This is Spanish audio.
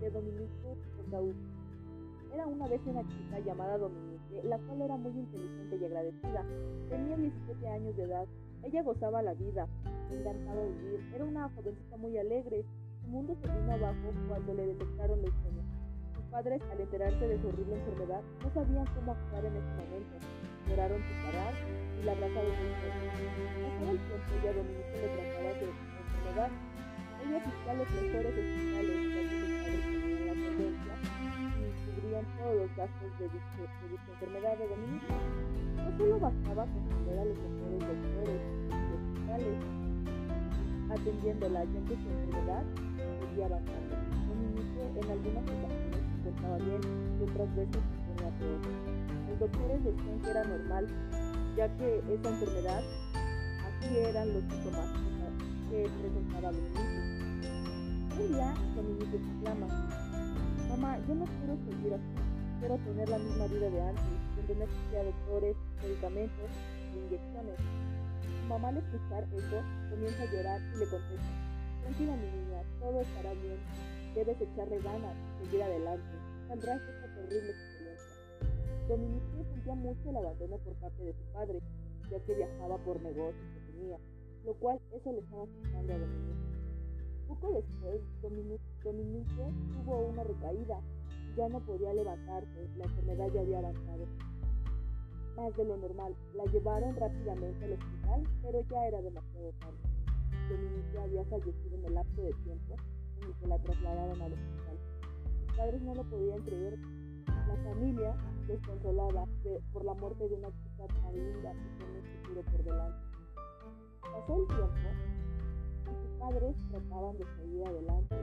de Dominique Fontaut. Era una vez una chica llamada Dominique, la cual era muy inteligente y agradecida. Tenía 17 años de edad. Ella gozaba la vida, encantaba vivir. Era una jovencita muy alegre. Su mundo se vino abajo cuando le detectaron leucemia. Sus padres, al enterarse de su horrible enfermedad, no sabían cómo actuar en ese momento. Lloraron sin parar y la abrazaron fuerte. Pasado el tiempo, ya Dominique le trataba su enfermedad. Ella a los mejores hospitales, los gastos de dicha, de Dominique. No solo bastaba con tener a los mejores doctores y hospitales atendiéndola, ya que su enfermedad seguía avanzando. Dominique en algunas ocasiones se portaba bien y otras veces se ponía peor. Los doctores decían que era normal, ya que esa enfermedad, así eran los síntomas que presentaba Dominique. Un día, Dominique exclama, mamá, yo no quiero seguir así, quiero tener la misma vida de antes, donde no existía doctores, medicamentos e inyecciones. Su mamá al escuchar eso comienza a llorar y le contesta, tranquila mi niña, todo estará bien, debes echarle ganas y seguir adelante, saldrás de esta terrible experiencia. Dominique sentía mucho el abandono por parte de su padre, ya que viajaba por negocios que tenía, lo cual eso le estaba afectando a Dominique. Poco después, Dominique, tuvo una recaída ya no podía levantarse, la enfermedad ya había avanzado más de lo normal. La llevaron rápidamente al hospital, pero ya era demasiado tarde. Dominique había fallecido en el lapso de tiempo en el que la trasladaron al hospital. Sus padres no lo podían creer. La familia, desconsolada de, por la muerte de una chica tan linda y con un futuro por delante. Pasó el tiempo y sus padres trataban de seguir adelante